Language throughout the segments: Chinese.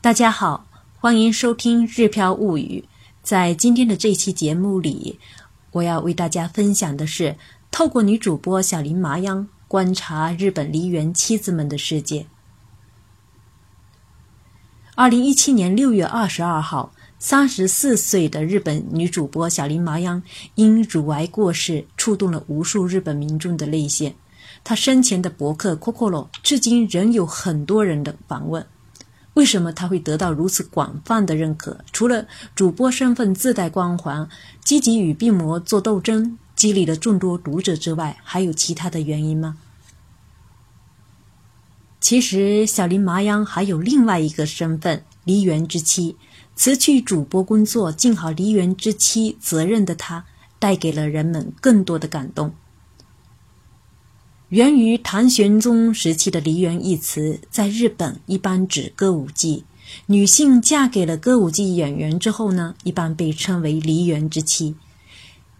大家好，欢迎收听《日飘物语》。在今天的这期节目里，我要为大家分享的是透过女主播小林麻央观察日本梨园妻子们的世界。二零一七年六月二十二号，三十四岁的日本女主播小林麻央因乳癌过世，触动了无数日本民众的泪腺。她生前的博客 “Kokoro” 至今仍有很多人的访问。为什么他会得到如此广泛的认可？除了主播身份自带光环、积极与病魔做斗争、激励了众多读者之外，还有其他的原因吗？其实，小林麻央还有另外一个身份——梨园之妻。辞去主播工作，尽好梨园之妻责任的她，带给了人们更多的感动。源于唐玄宗时期的“梨园”一词，在日本一般指歌舞伎。女性嫁给了歌舞伎演员之后呢，一般被称为“梨园之妻”。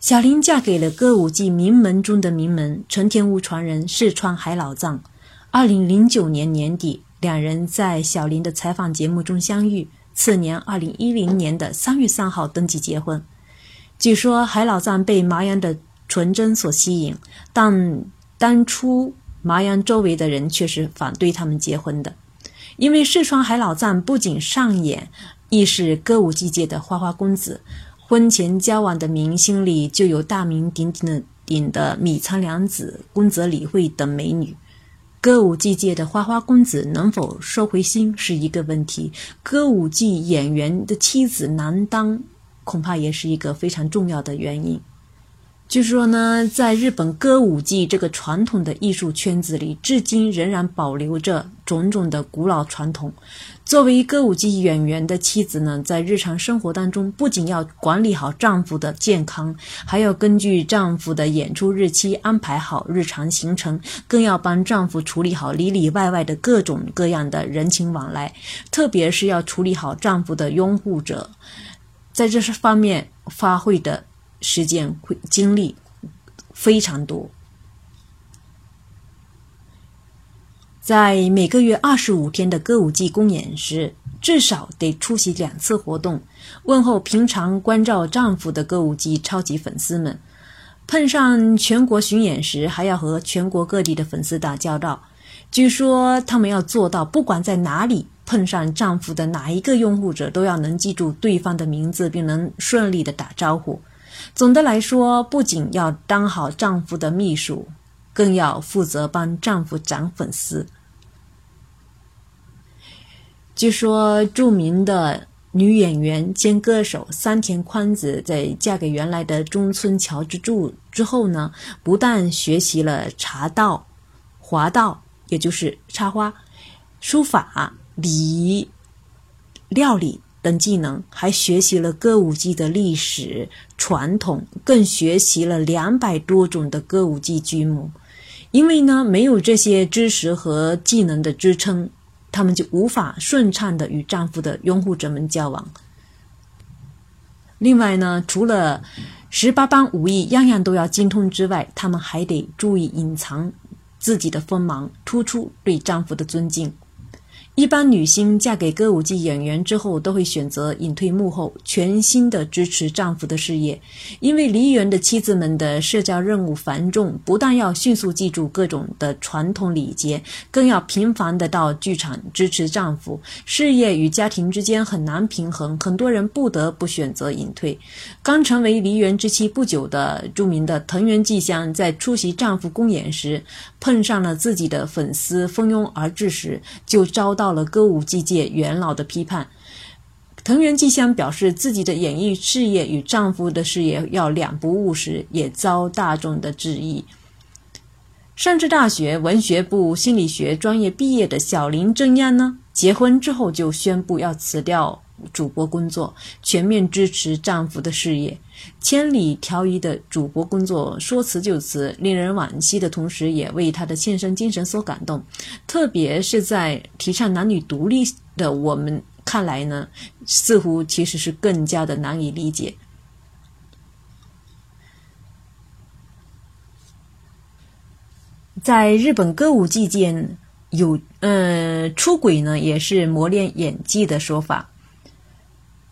小林嫁给了歌舞伎名门中的名门——成田屋传人四川海老藏。二零零九年年底，两人在小林的采访节目中相遇。次年，二零一零年的三月三号登记结婚。据说海老藏被麻阳的纯真所吸引，但。当初麻阳周围的人却是反对他们结婚的，因为四川海老藏不仅上演，亦是歌舞伎界的花花公子。婚前交往的明星里就有大名鼎鼎的鼎的米仓凉子、宫泽理惠等美女。歌舞伎界的花花公子能否收回心是一个问题，歌舞伎演员的妻子难当，恐怕也是一个非常重要的原因。就是说呢，在日本歌舞伎这个传统的艺术圈子里，至今仍然保留着种种的古老传统。作为歌舞伎演员的妻子呢，在日常生活当中，不仅要管理好丈夫的健康，还要根据丈夫的演出日期安排好日常行程，更要帮丈夫处理好里里外外的各种各样的人情往来，特别是要处理好丈夫的拥护者，在这些方面发挥的。时间会精力非常多，在每个月二十五天的歌舞伎公演时，至少得出席两次活动，问候平常关照丈夫的歌舞伎超级粉丝们。碰上全国巡演时，还要和全国各地的粉丝打交道。据说他们要做到，不管在哪里碰上丈夫的哪一个拥护者，都要能记住对方的名字，并能顺利的打招呼。总的来说，不仅要当好丈夫的秘书，更要负责帮丈夫涨粉丝。据说，著名的女演员兼歌手山田宽子在嫁给原来的中村乔之助之后呢，不但学习了茶道、华道，也就是插花、书法、礼仪、料理。等技能，还学习了歌舞伎的历史传统，更学习了两百多种的歌舞伎剧目。因为呢，没有这些知识和技能的支撑，他们就无法顺畅的与丈夫的拥护者们交往。另外呢，除了十八般武艺样样都要精通之外，他们还得注意隐藏自己的锋芒，突出对丈夫的尊敬。一般女星嫁给歌舞伎演员之后，都会选择隐退幕后，全心的支持丈夫的事业。因为梨园的妻子们的社交任务繁重，不但要迅速记住各种的传统礼节，更要频繁的到剧场支持丈夫。事业与家庭之间很难平衡，很多人不得不选择隐退。刚成为梨园之妻不久的著名的藤原纪香，在出席丈夫公演时，碰上了自己的粉丝蜂拥而至时，就遭到。到了歌舞伎界元老的批判，藤原纪香表示自己的演艺事业与丈夫的事业要两不误时，也遭大众的质疑。上智大学文学部心理学专业毕业的小林正央呢，结婚之后就宣布要辞掉。主播工作，全面支持丈夫的事业，千里挑一的主播工作说辞就辞，令人惋惜的同时，也为她的献身精神所感动。特别是在提倡男女独立的我们看来呢，似乎其实是更加的难以理解。在日本歌舞伎界。有呃出轨呢，也是磨练演技的说法。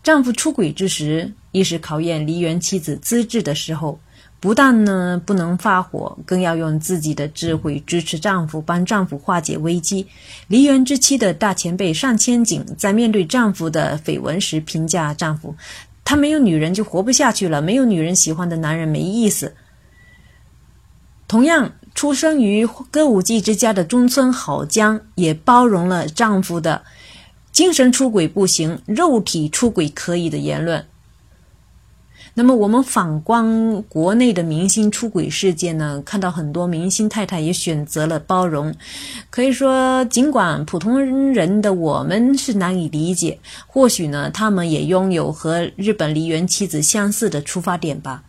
丈夫出轨之时，亦是考验梨园妻子资质的时候。不但呢不能发火，更要用自己的智慧支持丈夫，帮丈夫化解危机。梨园之妻的大前辈上千景在面对丈夫的绯闻时评价丈夫：“他没有女人就活不下去了，没有女人喜欢的男人没意思。”同样，出生于歌舞伎之家的中村好江也包容了丈夫的精神出轨不行，肉体出轨可以的言论。那么我们反观国内的明星出轨事件呢，看到很多明星太太也选择了包容。可以说，尽管普通人的我们是难以理解，或许呢，他们也拥有和日本梨园妻子相似的出发点吧。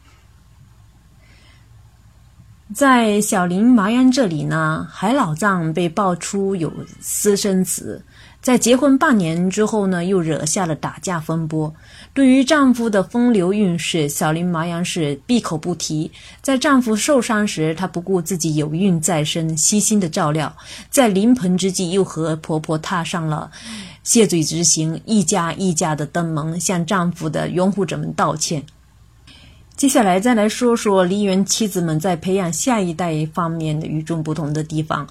在小林麻央这里呢，海老藏被爆出有私生子。在结婚半年之后呢，又惹下了打架风波。对于丈夫的风流韵事，小林麻央是闭口不提。在丈夫受伤时，她不顾自己有孕在身，悉心的照料；在临盆之际，又和婆婆踏上了谢罪之行，一家一家的登门向丈夫的拥护者们道歉。接下来再来说说梨园妻子们在培养下一代方面的与众不同的地方。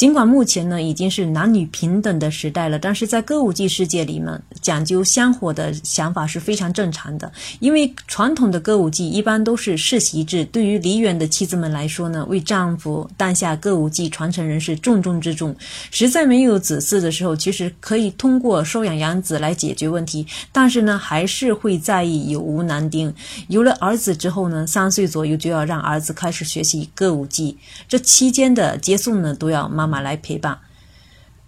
尽管目前呢已经是男女平等的时代了，但是在歌舞伎世界里面，讲究香火的想法是非常正常的。因为传统的歌舞伎一般都是世袭制，对于梨园的妻子们来说呢，为丈夫诞下歌舞伎传承人是重中之重。实在没有子嗣的时候，其实可以通过收养养子来解决问题，但是呢，还是会在意有无男丁。有了儿子之后呢，三岁左右就要让儿子开始学习歌舞伎，这期间的接送呢，都要妈。马来陪伴，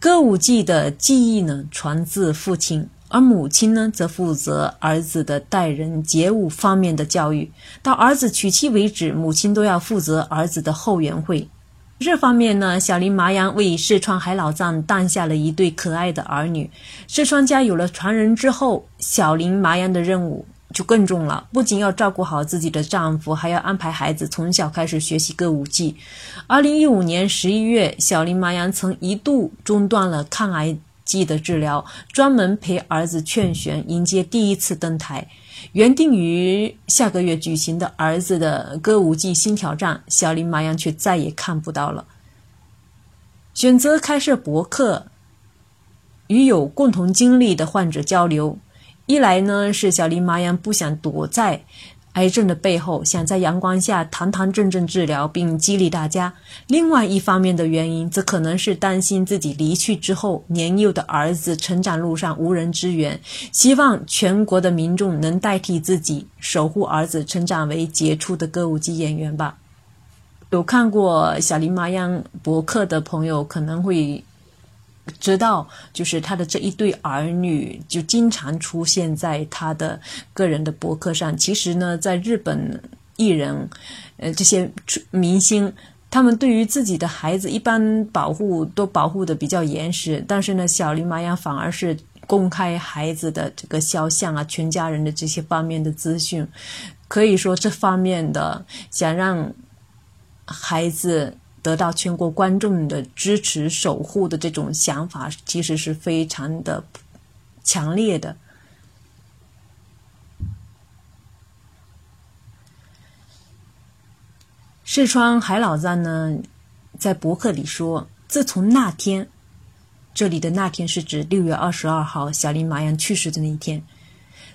歌舞伎的技艺呢传自父亲，而母亲呢则负责儿子的待人接物方面的教育。到儿子娶妻为止，母亲都要负责儿子的后援会。这方面呢，小林麻阳为四川海老藏诞下了一对可爱的儿女。四川家有了传人之后，小林麻阳的任务。就更重了，不仅要照顾好自己的丈夫，还要安排孩子从小开始学习歌舞伎。二零一五年十一月，小林麻阳曾一度中断了抗癌剂的治疗，专门陪儿子劝玄迎接第一次登台。原定于下个月举行的儿子的歌舞伎新挑战，小林麻阳却再也看不到了。选择开设博客，与有共同经历的患者交流。一来呢，是小林麻阳不想躲在癌症的背后，想在阳光下堂堂正正治疗并激励大家；另外一方面的原因，则可能是担心自己离去之后，年幼的儿子成长路上无人支援，希望全国的民众能代替自己守护儿子成长为杰出的歌舞伎演员吧。有看过小林麻央博客的朋友可能会。知道，就是他的这一对儿女就经常出现在他的个人的博客上。其实呢，在日本艺人，呃，这些明星，他们对于自己的孩子一般保护都保护的比较严实。但是呢，小林麻阳反而是公开孩子的这个肖像啊，全家人的这些方面的资讯，可以说这方面的想让孩子。得到全国观众的支持、守护的这种想法，其实是非常的强烈的。四川海老藏呢，在博客里说：“自从那天，这里的那天是指六月二十二号小林麻阳去世的那一天。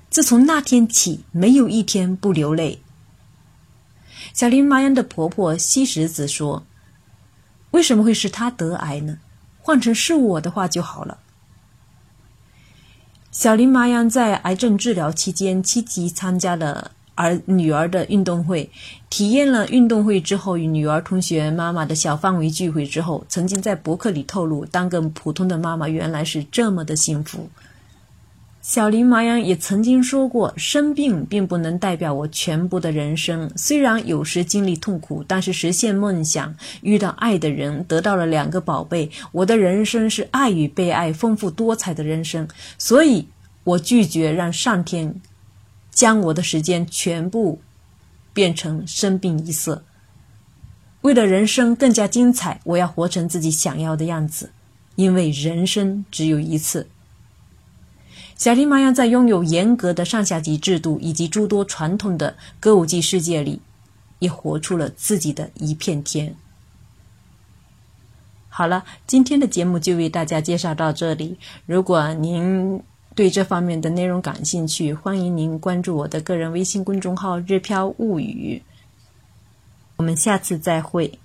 自从那天起，没有一天不流泪。”小林麻阳的婆婆西石子说。为什么会是他得癌呢？换成是我的话就好了。小林麻阳在癌症治疗期间积极参加了儿女儿的运动会，体验了运动会之后与女儿、同学、妈妈的小范围聚会之后，曾经在博客里透露，当个普通的妈妈原来是这么的幸福。小林麻阳也曾经说过：“生病并不能代表我全部的人生。虽然有时经历痛苦，但是实现梦想、遇到爱的人、得到了两个宝贝，我的人生是爱与被爱、丰富多彩的人生。所以，我拒绝让上天将我的时间全部变成生病一色。为了人生更加精彩，我要活成自己想要的样子。”因为人生只有一次。小提玛雅在拥有严格的上下级制度以及诸多传统的歌舞伎世界里，也活出了自己的一片天。好了，今天的节目就为大家介绍到这里。如果您对这方面的内容感兴趣，欢迎您关注我的个人微信公众号“日飘物语”。我们下次再会。